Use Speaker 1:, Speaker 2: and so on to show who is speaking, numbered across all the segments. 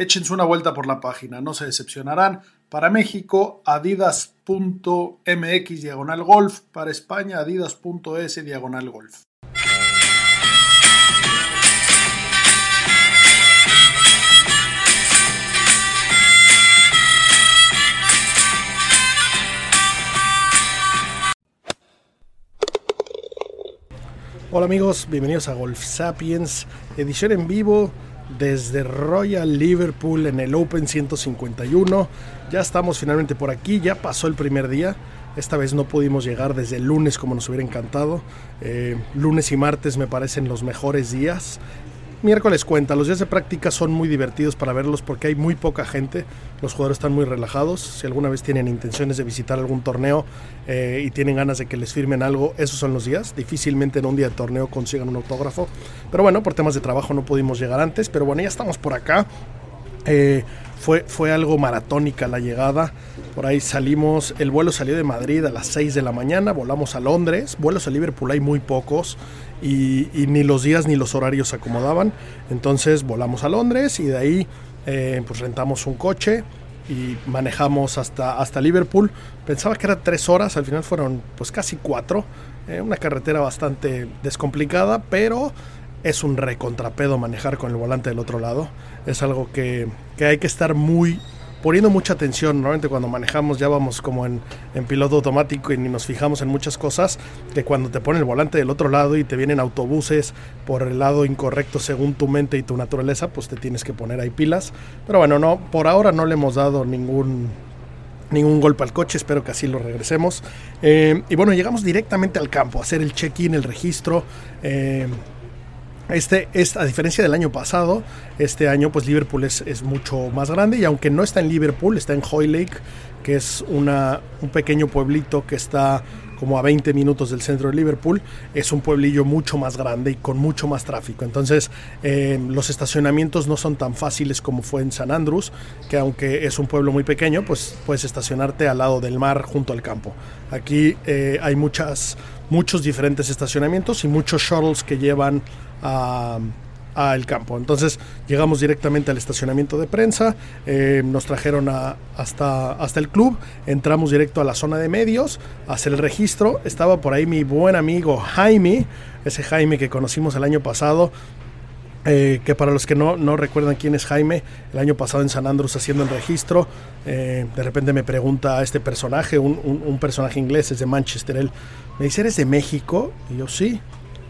Speaker 1: Échense una vuelta por la página, no se decepcionarán. Para México, adidas.mx diagonal golf. Para España, adidas.es diagonal golf. Hola amigos, bienvenidos a Golf Sapiens, edición en vivo desde Royal Liverpool en el Open 151. Ya estamos finalmente por aquí, ya pasó el primer día. Esta vez no pudimos llegar desde el lunes como nos hubiera encantado. Eh, lunes y martes me parecen los mejores días. Miércoles cuenta, los días de práctica son muy divertidos para verlos porque hay muy poca gente, los jugadores están muy relajados, si alguna vez tienen intenciones de visitar algún torneo eh, y tienen ganas de que les firmen algo, esos son los días, difícilmente en un día de torneo consigan un autógrafo, pero bueno, por temas de trabajo no pudimos llegar antes, pero bueno, ya estamos por acá. Eh, fue, fue algo maratónica la llegada. Por ahí salimos, el vuelo salió de Madrid a las 6 de la mañana, volamos a Londres, vuelos a Liverpool hay muy pocos y, ni los días ni los horarios se acomodaban. Entonces volamos a Londres y de ahí eh, pues rentamos un coche y manejamos hasta, hasta Liverpool. Pensaba que eran tres horas, al final fueron pues casi cuatro. Eh, una carretera bastante descomplicada, pero es un recontrapedo manejar con el volante del otro lado. Es algo que, que hay que estar muy poniendo mucha atención. Normalmente cuando manejamos ya vamos como en, en, piloto automático y ni nos fijamos en muchas cosas. Que cuando te ponen el volante del otro lado y te vienen autobuses por el lado incorrecto según tu mente y tu naturaleza, pues te tienes que poner ahí pilas. Pero bueno, no, por ahora no le hemos dado ningún ningún golpe al coche, espero que así lo regresemos. Eh, y bueno, llegamos directamente al campo, a hacer el check-in, el registro. Eh, este, es, a diferencia del año pasado, este año pues Liverpool es, mucho más grande y aunque no está en Liverpool, está en Hoylake, que es una, un pequeño pueblito que está como a 20 minutos del centro de Liverpool, es un pueblillo mucho más grande y con mucho más tráfico. Entonces eh, los estacionamientos no son tan fáciles como fue en San Andrews, que aunque es un pueblo muy pequeño, pues puedes estacionarte al lado del mar junto al campo. Aquí eh, hay muchas, muchos diferentes estacionamientos y muchos shuttles que llevan al campo. Entonces llegamos directamente al estacionamiento de prensa, eh, nos trajeron a, hasta, hasta el club, entramos directo a la zona de medios, a hacer el registro. Estaba por ahí mi buen amigo Jaime, ese Jaime que conocimos el año pasado. Eh, que para los que no, no recuerdan quién es Jaime, el año pasado en San Andrés haciendo el registro, eh, de repente me pregunta a este personaje, un, un, un personaje inglés, es de Manchester, él me dice, ¿eres de México? Y yo sí,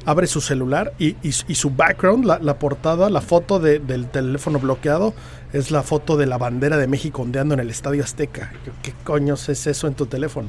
Speaker 1: abre su celular y, y, y su background, la, portada, la foto de, del teléfono bloqueado es la foto de la bandera de México ondeando en el Estadio Azteca. ¿Qué coños es eso en tu teléfono?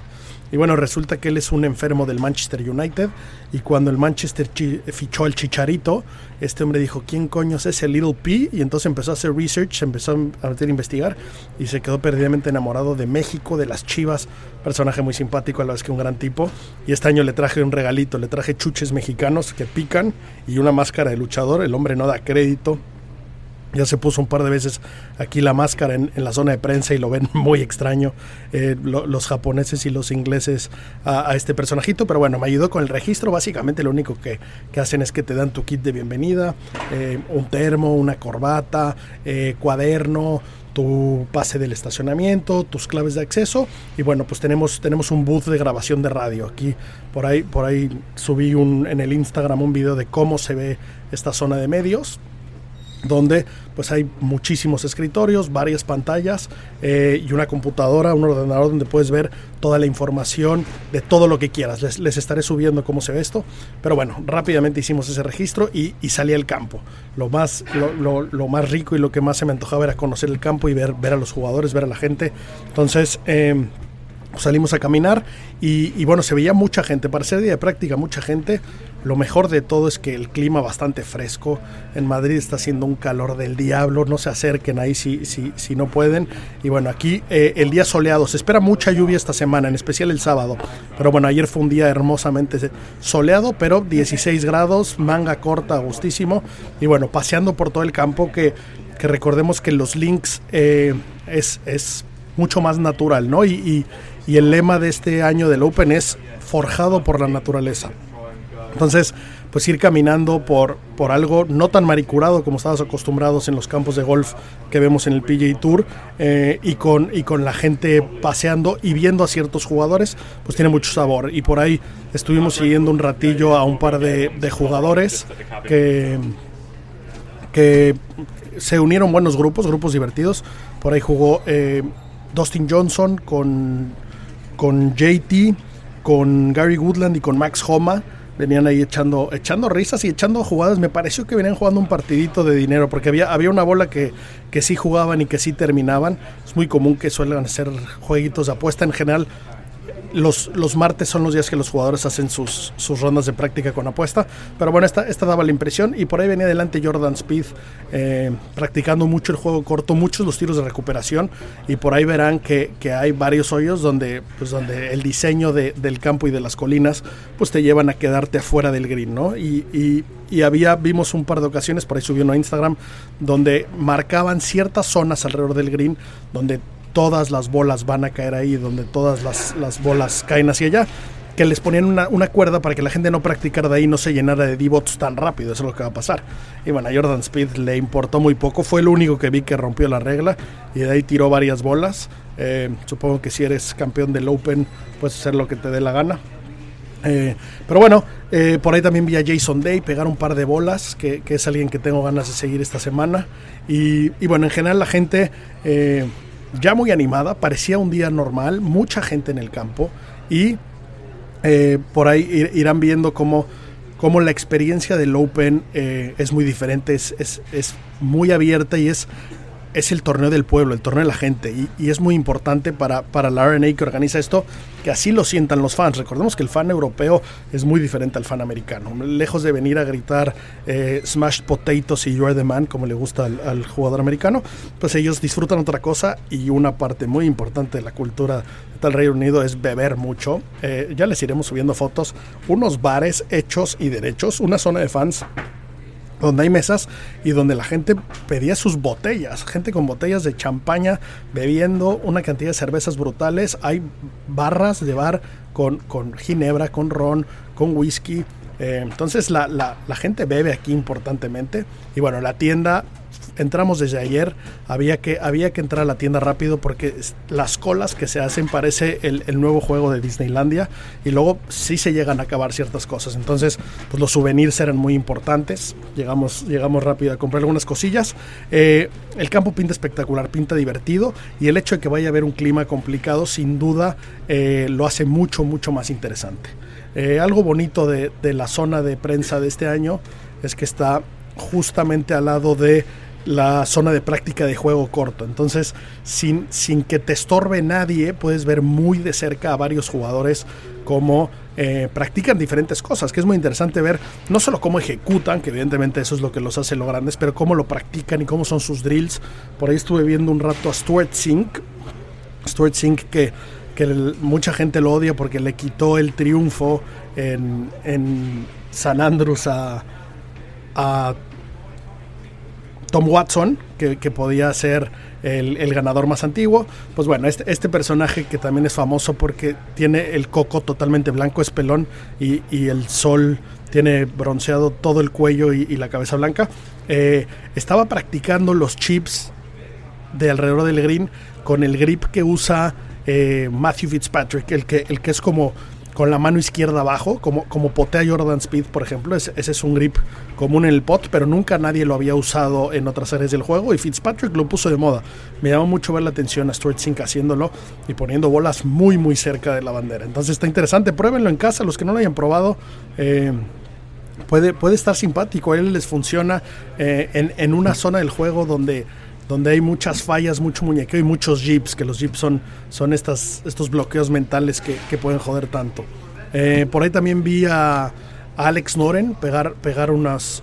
Speaker 1: Y bueno, resulta que él es un enfermo del Manchester United y cuando el Manchester fichó al Chicharito, este hombre dijo, ¿quién coño es ese Little P? Y entonces empezó a hacer research, empezó a meter a investigar y se quedó perdidamente enamorado de México, de las Chivas, personaje muy simpático, a la vez que un gran tipo. Y este año le traje un regalito, le traje chuches mexicanos que pican y una máscara de luchador, el hombre no da crédito, ya se puso un par de veces aquí la máscara en, la zona de prensa y lo ven muy extraño eh, lo, los japoneses y los ingleses a, este personajito. Pero bueno, me ayudó con el registro. Básicamente lo único que, que hacen es que te dan tu kit de bienvenida, eh, un termo, una corbata, eh, cuaderno, tu pase del estacionamiento, tus claves de acceso y bueno, pues tenemos, tenemos un booth de grabación de radio. Aquí por ahí, por ahí subí en el Instagram un video de cómo se ve esta zona de medios donde pues hay muchísimos escritorios, varias pantallas eh, y una computadora, un ordenador donde puedes ver toda la información de todo lo que quieras. Les, estaré subiendo cómo se ve esto, pero bueno, rápidamente hicimos ese registro y, salí al campo. Lo más, lo, más rico y lo que más se me antojaba era conocer el campo y ver, ver a los jugadores, ver a la gente. Entonces... Eh, salimos a caminar y, bueno, se veía mucha gente, para ser día de práctica mucha gente. Lo mejor de todo es que el clima bastante fresco. En Madrid está haciendo un calor del diablo, no se acerquen ahí si, si, si no pueden. Y bueno, aquí eh, el día soleado, se espera mucha lluvia esta semana, en especial el sábado. Pero bueno, ayer fue un día hermosamente soleado, pero 16 grados, manga corta, gustísimo. Y bueno, paseando por todo el campo que, que recordemos que los links eh, es, es mucho más natural, ¿no? y, y el lema de este año del Open es forjado por la naturaleza. Entonces, pues ir caminando por, por algo no tan maricurado como estabas acostumbrados en los campos de golf que vemos en el PGA Tour eh, y, con, y con la gente paseando y viendo a ciertos jugadores, pues tiene mucho sabor. Y por ahí estuvimos siguiendo un ratillo a un par de, jugadores que, que se unieron buenos grupos, grupos divertidos. Por ahí jugó eh, Dustin Johnson con con JT, con Gary Woodland y con Max Homa. Venían ahí echando, echando risas y echando jugadas. Me pareció que venían jugando un partidito de dinero, porque había, había una bola que, que sí jugaban y que sí terminaban. Es muy común que suelen hacer jueguitos de apuesta. En general, los, los, martes son los días que los jugadores hacen sus, sus rondas de práctica con apuesta. Pero bueno, esta, esta daba la impresión. Y por ahí venía adelante Jordan Speed eh, practicando mucho el juego corto, muchos los tiros de recuperación. Y por ahí verán que, que hay varios hoyos donde, pues donde el diseño de, del campo y de las colinas pues te llevan a quedarte afuera del green, ¿no? Y, y, había, vimos un par de ocasiones, por ahí subiendo a Instagram, donde marcaban ciertas zonas alrededor del green donde todas las bolas van a caer ahí, donde todas las, bolas caen hacia allá, que les ponían una, cuerda para que la gente no practicara de ahí, no se llenara de D-bots tan rápido, eso es lo que va a pasar. Y bueno, a Jordan Speed le importó muy poco, fue el único que vi que rompió la regla y de ahí tiró varias bolas. Eh, supongo que si eres campeón del Open puedes hacer lo que te dé la gana. Eh, pero bueno, eh, por ahí también vi a Jason Day pegar un par de bolas, que, es alguien que tengo ganas de seguir esta semana. Y bueno, en general la gente ya muy animada, parecía un día normal, mucha gente en el campo y eh, por ahí irán viendo cómo, cómo, la experiencia del Open eh, es muy diferente, es, es, es, muy abierta y es es el torneo del pueblo, el torneo de la gente, y, es muy importante para, para la RNA que organiza esto, que así lo sientan los fans. Recordemos que el fan europeo es muy diferente al fan americano. Lejos de venir a gritar eh, smashed potatoes y you're the man, como le gusta al, jugador americano, pues ellos disfrutan otra cosa y una parte muy importante de la cultura del Reino Unido es beber mucho. Eh, ya les iremos subiendo fotos, unos bares hechos y derechos, una zona de fans donde hay mesas y donde la gente pedía sus botellas, gente con botellas de champaña bebiendo una cantidad de cervezas brutales, hay barras de bar con, con ginebra, con ron, con whisky, eh, entonces la, la, gente bebe aquí importantemente y bueno, la tienda entramos desde ayer, había que, había que entrar a la tienda rápido porque las colas que se hacen parece el, nuevo juego de Disneylandia y luego sí se llegan a acabar ciertas cosas. Entonces, pues los souvenirs eran muy importantes. Llegamos, llegamos rápido a comprar algunas cosillas. Eh, el campo pinta espectacular, pinta divertido y el hecho de que vaya a haber un clima complicado, sin duda, eh, lo hace mucho, mucho más interesante. Eh, algo bonito de, de la zona de prensa de este año es que está justamente al lado de la zona de práctica de juego corto. Entonces, sin, sin que te estorbe nadie, puedes ver muy de cerca a varios jugadores cómo eh, practican diferentes cosas, que es muy interesante ver no solo cómo ejecutan, que evidentemente eso es lo que los hace lo grandes, pero cómo lo practican y cómo son sus drills. Por ahí estuve viendo un rato a Stuart Sink, Stuart Sink que, que mucha gente lo odia porque le quitó el triunfo en, en San Andrews a, Tom Watson, que, podía ser el, ganador más antiguo. Pues bueno, este, este, personaje que también es famoso porque tiene el coco totalmente blanco, es pelón y, el sol tiene bronceado todo el cuello y, la cabeza blanca. Eh, estaba practicando los chips de alrededor del green con el grip que usa eh, Matthew Fitzpatrick, el que, el que es como con la mano izquierda abajo, como, como potea Jordan Speed, por ejemplo. Ese, ese, es un grip común en el pot, pero nunca nadie lo había usado en otras áreas del juego y Fitzpatrick lo puso de moda. Me llamó mucho ver la atención a Stuart Sink haciéndolo y poniendo bolas muy, muy cerca de la bandera. Entonces está interesante, pruébenlo en casa, los que no lo hayan probado. Eh, puede, puede estar simpático, él les funciona eh, en, en una zona del juego donde donde hay muchas fallas, mucho muñequeo y muchos jeeps, que los jeeps son, son estas, estos bloqueos mentales que, que pueden joder tanto. Eh, por ahí también vi a, Alex Noren pegar, pegar unos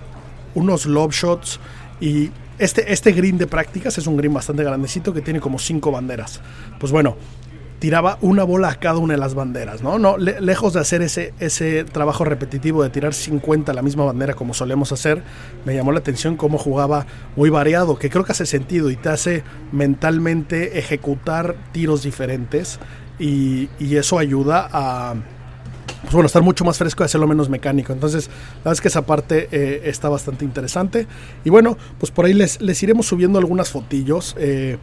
Speaker 1: lob shots y este, este green de prácticas es un green bastante grandecito que tiene como cinco banderas. Pues bueno, tiraba una bola a cada una de las banderas, ¿no? no le, lejos de hacer ese, ese trabajo repetitivo de tirar 50 a la misma bandera como solemos hacer, me llamó la atención cómo jugaba muy variado, que creo que hace sentido y te hace mentalmente ejecutar tiros diferentes y, y eso ayuda a pues bueno, estar mucho más fresco y hacerlo menos mecánico. Entonces, la verdad es que esa parte eh, está bastante interesante. Y bueno, pues por ahí les, les iremos subiendo algunas fotillos. Eh,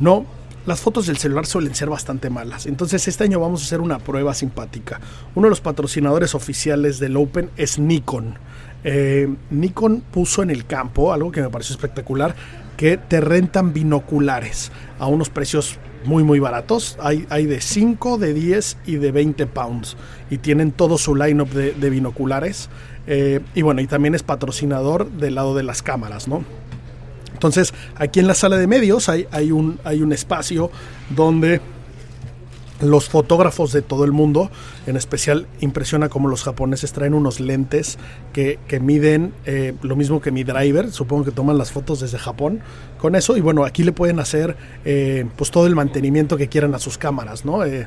Speaker 1: no, las fotos del celular suelen ser bastante malas. Entonces este año vamos a hacer una prueba simpática. Uno de los patrocinadores oficiales del Open es Nikon. Eh, Nikon puso en el campo algo que me pareció espectacular, que te rentan binoculares a unos precios muy muy baratos. Hay, hay de 5, de 10 y de 20 pounds. Y tienen todo su lineup de, de binoculares. Eh, y bueno, y también es patrocinador del lado de las cámaras, ¿no? Entonces, aquí en la sala de medios hay, un, espacio donde los fotógrafos de todo el mundo, en especial impresiona como los japoneses traen unos lentes que, miden eh, lo mismo que mi driver, supongo que toman las fotos desde Japón con eso y bueno, aquí le pueden hacer eh, pues todo el mantenimiento que quieran a sus cámaras, ¿no? Eh,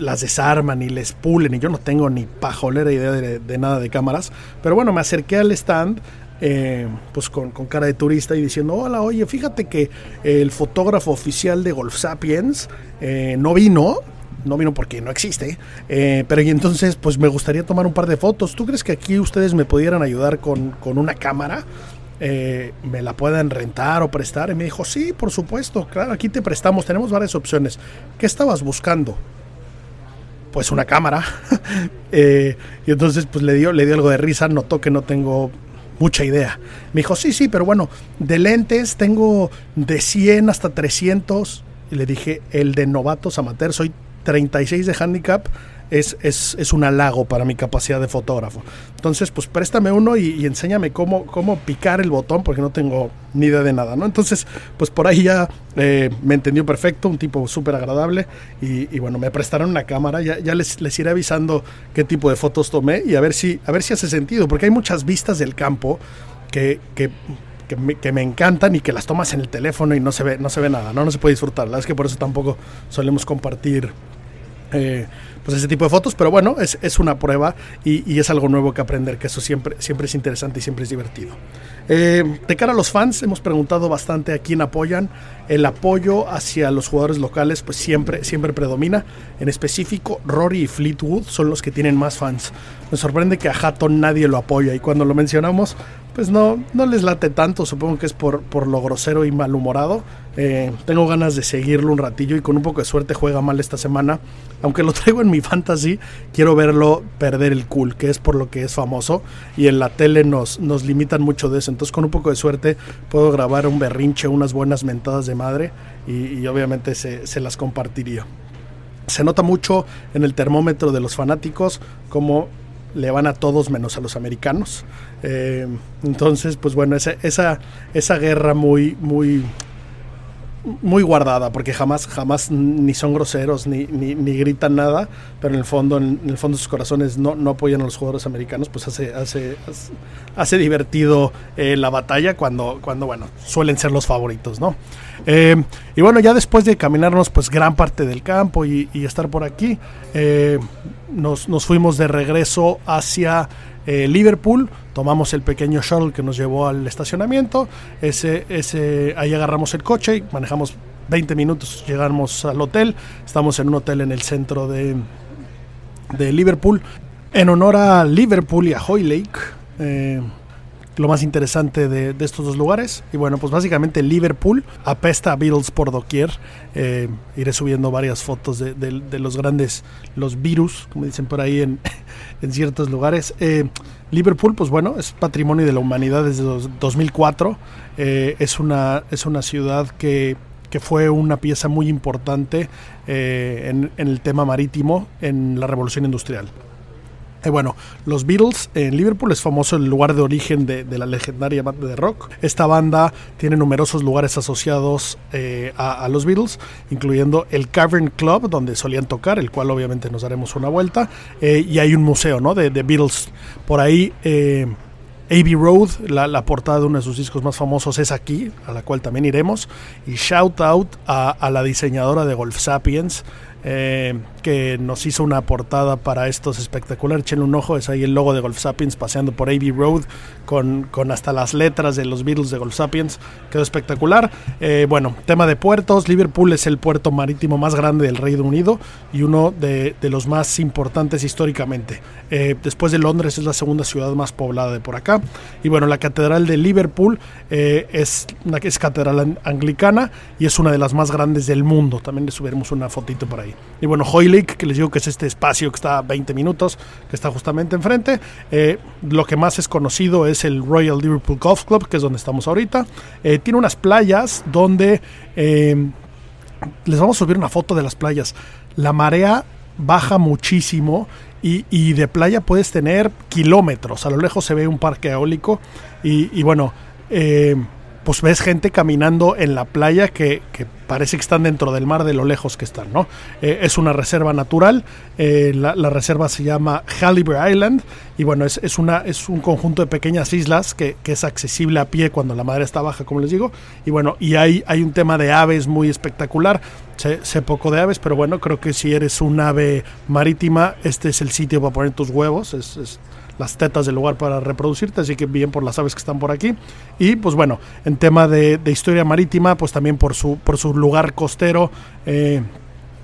Speaker 1: las desarman y les pulen y yo no tengo ni pajolera idea de, de nada de cámaras, pero bueno, me acerqué al stand eh, pues con, cara de turista y diciendo, hola, oye, fíjate que el fotógrafo oficial de Golf Sapiens eh, no vino, no vino porque no existe, eh, pero y entonces pues me gustaría tomar un par de fotos. ¿Tú crees que aquí ustedes me pudieran ayudar con, con una cámara? Me la puedan rentar o prestar. Y me dijo, sí, por supuesto, claro, aquí te prestamos, tenemos varias opciones. ¿Qué estabas buscando? Pues una cámara. y entonces pues le dio, le dio algo de risa, notó que no tengo mucha idea. Me dijo, sí, sí, pero bueno, de lentes tengo de 100 hasta 300. Y le dije, el de novatos amateur, soy 36 de handicap, es, es, es, un halago para mi capacidad de fotógrafo. Entonces, pues préstame uno y, y, enséñame cómo, cómo picar el botón, porque no tengo ni idea de nada, ¿no? Entonces, pues por ahí ya eh, me entendió perfecto, un tipo súper agradable, y, y, bueno, me prestaron una cámara, ya, ya les, les, iré avisando qué tipo de fotos tomé y a ver si, a ver si hace sentido, porque hay muchas vistas del campo que, que que me, que me, encantan y que las tomas en el teléfono y no se ve, no se ve nada, ¿no? no se puede disfrutar. La verdad es que por eso tampoco solemos compartir eh, pues ese tipo de fotos, pero bueno, es, es una prueba y, y, es algo nuevo que aprender, que eso siempre, siempre es interesante y siempre es divertido. Eh, de cara a los fans, hemos preguntado bastante a quién apoyan. El apoyo hacia los jugadores locales, pues siempre, siempre predomina. En específico, Rory y Fleetwood son los que tienen más fans. Me sorprende que a Hatton nadie lo apoya y cuando lo mencionamos, pues no, no les late tanto, supongo que es por, por lo grosero y malhumorado. Eh, tengo ganas de seguirlo un ratillo y con un poco de suerte juega mal esta semana. Aunque lo traigo en mi fantasy, quiero verlo perder el cool, que es por lo que es famoso. Y en la tele nos, nos limitan mucho de eso. Entonces con un poco de suerte puedo grabar un berrinche, unas buenas mentadas de madre y, y obviamente se, se las compartiría. Se nota mucho en el termómetro de los fanáticos como le van a todos menos a los americanos. Eh, entonces, pues bueno, esa, esa, esa guerra muy, muy, muy guardada, porque jamás, jamás ni son groseros ni, ni, gritan nada, pero en el fondo, en, el fondo sus corazones no, no apoyan a los jugadores americanos, pues hace, hace, hace, divertido eh, la batalla cuando, cuando, bueno, suelen ser los favoritos, ¿no? Eh, y bueno, ya después de caminarnos pues gran parte del campo y, y estar por aquí, eh, nos, nos, fuimos de regreso hacia eh, Liverpool, tomamos el pequeño shuttle que nos llevó al estacionamiento, ese, ese, ahí agarramos el coche y manejamos 20 minutos, llegamos al hotel, estamos en un hotel en el centro de, de Liverpool, en honor a Liverpool y a Hoylake lo más interesante de, estos dos lugares. Y bueno, pues básicamente Liverpool apesta a Beatles por doquier. Eh, iré subiendo varias fotos de, los grandes, los virus, como dicen por ahí en, ciertos lugares. Eh, Liverpool, pues bueno, es patrimonio de la humanidad desde 2004. Eh, es, una, es una ciudad que, que fue una pieza muy importante en el tema marítimo en la revolución industrial. Eh, bueno, los Beatles en Liverpool es famoso el lugar de origen de, la legendaria banda de rock. Esta banda tiene numerosos lugares asociados eh, a, los Beatles, incluyendo el Cavern Club, donde solían tocar, el cual obviamente nos daremos una vuelta. Eh, y hay un museo ¿no? de, Beatles. Por ahí, Abbey Road, la, portada de uno de sus discos más famosos, es aquí, a la cual también iremos. Y shout out a, la diseñadora de Golf Sapiens. Eh, nos hizo una portada para estos espectaculares. Echen un ojo, es ahí el logo de Golf Sapiens paseando por Abbey Road con, con hasta las letras de los Beatles de Golf Sapiens. Quedó espectacular. Eh, bueno, tema de puertos. Liverpool es el puerto marítimo más grande del Reino Unido y uno de, los más importantes históricamente. Eh, después de Londres es la segunda ciudad más poblada de por acá. Y bueno, la Catedral de Liverpool es, una, catedral anglicana y es una de las más grandes del mundo. También le subiremos una fotito por ahí. Y bueno, Que les digo que es este espacio que está a 20 minutos, que está justamente enfrente. Eh, lo que más es conocido es el Royal Liverpool Golf Club, que es donde estamos ahorita. Eh, tiene unas playas donde... Eh, les vamos a subir una foto de las playas. La marea baja muchísimo y, y, de playa puedes tener kilómetros. A lo lejos se ve un parque eólico y, bueno, eh, pues ves gente caminando en la playa que, parece que están dentro del mar de lo lejos que están, ¿no? Eh, es una reserva natural, eh, la, reserva se llama Halibre Island y bueno, es, una, es un conjunto de pequeñas islas que, es accesible a pie cuando la madera está baja, como les digo, y bueno, y hay, hay un tema de aves muy espectacular, sé, sé, poco de aves, pero bueno, creo que si eres un ave marítima, este es el sitio para poner tus huevos, es las tetas del lugar para reproducirte, así que bien por las aves que están por aquí. Y pues bueno, en tema de, historia marítima, pues también por su, por su lugar costero, eh,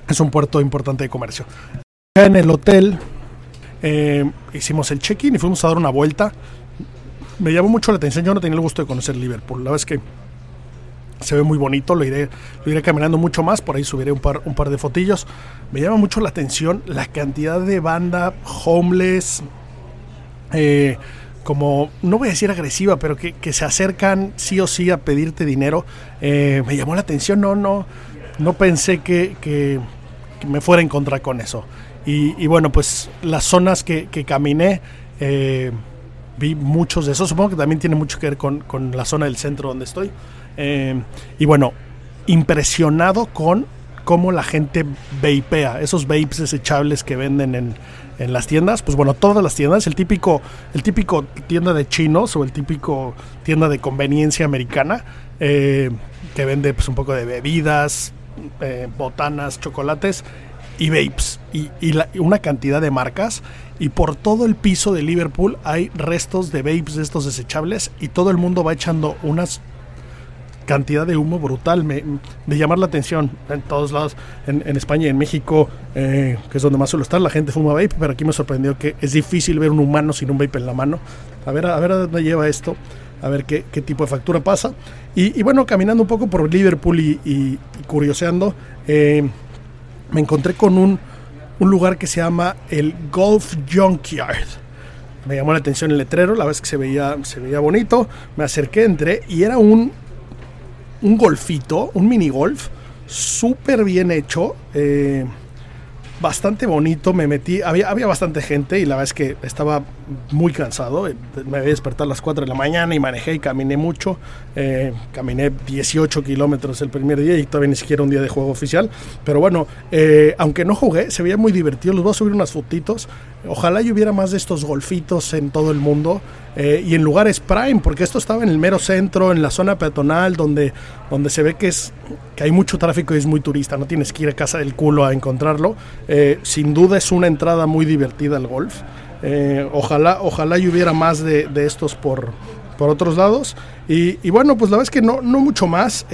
Speaker 1: es un puerto importante de comercio. En el hotel eh, hicimos el check-in y fuimos a dar una vuelta. Me llamó mucho la atención, yo no tenía el gusto de conocer Liverpool, la verdad es que se ve muy bonito, lo iré, lo iré caminando mucho más, por ahí subiré un par, un par de fotillos. Me llama mucho la atención la cantidad de banda homeless, eh, como, no voy a decir agresiva, pero que, se acercan sí o sí a pedirte dinero, eh, me llamó la atención, no, no, no pensé que, me fuera a encontrar con eso. Y, bueno, pues las zonas que, caminé, eh, vi muchos de esos, supongo que también tiene mucho que ver con, la zona del centro donde estoy. y bueno, impresionado con cómo la gente vapea, esos vapes desechables que venden en, en las tiendas, pues bueno, todas las tiendas, el típico, el típico tienda de chinos o el típico tienda de conveniencia americana eh, que vende pues un poco de bebidas, eh, botanas, chocolates y vapes y, una cantidad de marcas y por todo el piso de Liverpool hay restos de vapes de estos desechables y todo el mundo va echando unas cantidad de humo brutal, me, de llamar la atención en todos lados, en, España y en México, eh, que es donde más suelo estar, la gente fuma vape, pero aquí me sorprendió que es difícil ver un humano sin un vape en la mano. A ver a, ver a dónde lleva esto, a ver qué, tipo de factura pasa. Y, bueno, caminando un poco por Liverpool y, curioseando, eh, me encontré con un, un lugar que se llama el Golf Junkyard me llamó la atención el letrero, la vez que se veía, se veía bonito, me acerqué, entré y era un un golfito, un mini golf, súper bien hecho. Eh, bastante bonito, me metí, había, había bastante gente y la verdad es que estaba muy cansado, eh, me había despertado a las 4 de la mañana y manejé y caminé mucho, eh, caminé 18 kilómetros el primer día y todavía ni siquiera un día de juego oficial, pero bueno, aunque no jugué, se veía muy divertido, les voy a subir unas fotitos, ojalá y hubiera más de estos golfitos en todo el mundo, eh, y en lugares prime, porque esto estaba en el mero centro, en la zona peatonal, donde, donde se ve que, es, que hay mucho tráfico y es muy turista, no tienes que ir a casa del culo a encontrarlo. Eh, sin duda es una entrada muy divertida al golf. Eh, ojalá, ojalá y hubiera más de, estos por, por otros lados. Y, bueno, pues la verdad es que no, no mucho más.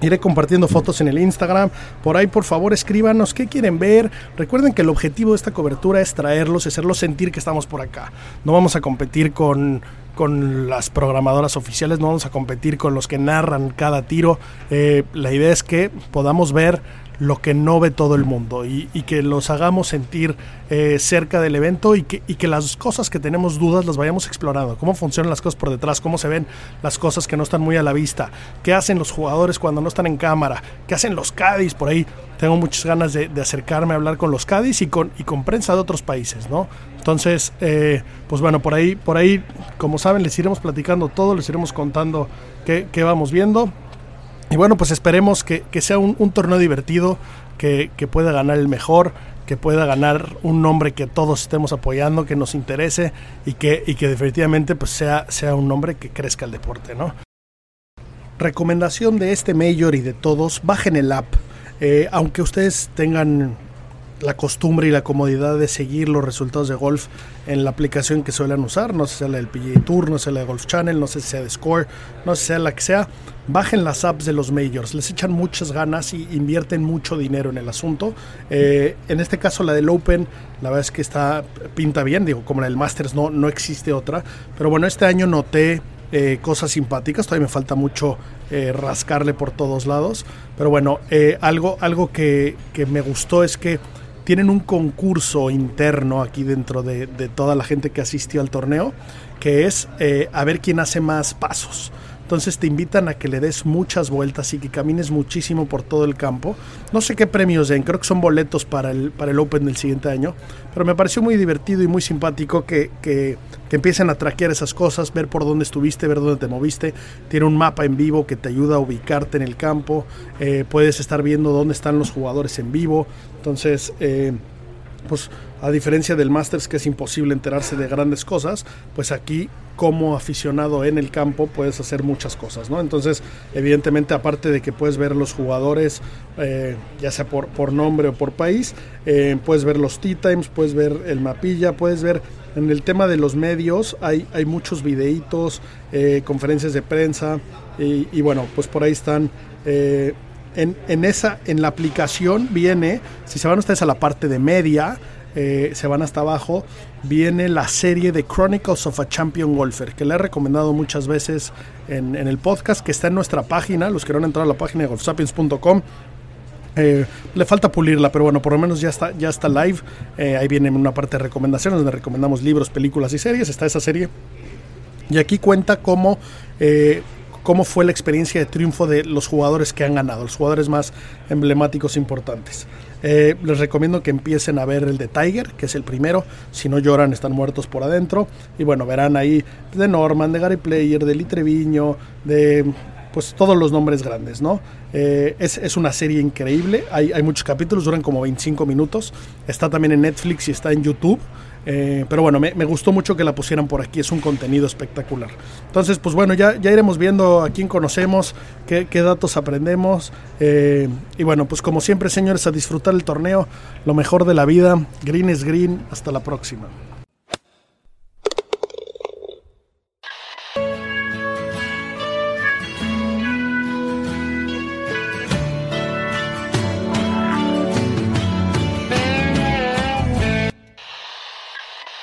Speaker 1: Iré compartiendo fotos en el Instagram. Por ahí, por favor, escríbanos qué quieren ver. Recuerden que el objetivo de esta cobertura es traerlos y hacerlos sentir que estamos por acá. No vamos a competir con, con las programadoras oficiales, no vamos a competir con los que narran cada tiro. Eh, la idea es que podamos ver lo que no ve todo el mundo y, que los hagamos sentir eh, cerca del evento y que, y que las cosas que tenemos dudas las vayamos explorando, cómo funcionan las cosas por detrás, cómo se ven las cosas que no están muy a la vista, qué hacen los jugadores cuando no están en cámara, qué hacen los Cádiz por ahí. Tengo muchas ganas de, acercarme a hablar con los Cádiz y con, y con prensa de otros países, ¿no? Entonces, eh, pues bueno, por ahí, por ahí, como saben, les iremos platicando todo, les iremos contando qué, vamos viendo. Y bueno, pues esperemos que, sea un, torneo divertido, que, pueda ganar el mejor, que pueda ganar un nombre que todos estemos apoyando, que nos interese y que, definitivamente pues sea, un nombre que crezca el deporte. Recomendación de este Major y de todos, bajen el app. Eh, aunque ustedes tengan la costumbre y la comodidad de seguir los resultados de golf en la aplicación que suelen usar, no sé si sea la del PGA Tour, no sé si la de Golf Channel, no sé si sea de Score, no sé si sea la que sea, bajen las apps de los majors, les echan muchas ganas y invierten mucho dinero en el asunto. Eh, en este caso la del Open, la verdad es que está pinta bien, digo, como la del Masters no, no existe otra, pero bueno, este año noté eh, cosas simpáticas, todavía me falta mucho eh, rascarle por todos lados, pero bueno, algo, algo que, que me gustó es que tienen un concurso interno aquí dentro de, toda la gente que asistió al torneo, que es eh, a ver quién hace más pasos. Entonces te invitan a que le des muchas vueltas y que camines muchísimo por todo el campo. No sé qué premios den, creo que son boletos para el, para el Open del siguiente año. Pero me pareció muy divertido y muy simpático que, que, empiecen a traquear esas cosas, ver por dónde estuviste, ver dónde te moviste. Tiene un mapa en vivo que te ayuda a ubicarte en el campo. Eh, puedes estar viendo dónde están los jugadores en vivo. Entonces, eh, pues a diferencia del Masters que es imposible enterarse de grandes cosas, pues aquí como aficionado en el campo puedes hacer muchas cosas, ¿no? Entonces, evidentemente, aparte de que puedes ver los jugadores, eh, ya sea por, por nombre o por país, eh, puedes ver los tea times, puedes ver el mapilla, puedes ver en el tema de los medios, hay, hay muchos videitos, eh, conferencias de prensa, y, y, bueno, pues por ahí están en, esa, en la aplicación viene, si se van ustedes a la parte de media, eh, se van hasta abajo, viene la serie de Chronicles of a Champion Golfer, que le he recomendado muchas veces en, el podcast, que está en nuestra página, los que no han entrado a la página de golfsapiens.com. Eh, le falta pulirla, pero bueno, por lo menos ya está, ya está live. Eh, ahí viene una parte de recomendaciones donde recomendamos libros, películas y series. Está esa serie. Y aquí cuenta cómo cómo fue la experiencia de triunfo de los jugadores que han ganado, los jugadores más emblemáticos importantes. Eh, les recomiendo que empiecen a ver el de Tiger, que es el primero. Si no lloran, están muertos por adentro. Y bueno, verán ahí de Norman, de Gary Player, de Lee Treviño, de pues todos los nombres grandes, ¿no? Eh, es, una serie increíble. Hay, hay muchos capítulos, duran como 25 minutos. Está también en Netflix y está en YouTube. Eh, pero bueno, me, gustó mucho que la pusieran por aquí, es un contenido espectacular. Entonces, pues bueno, ya, ya iremos viendo a quién conocemos, qué, datos aprendemos. Eh, y bueno, pues como siempre, señores, a disfrutar el torneo, lo mejor de la vida. Green es green, hasta la próxima.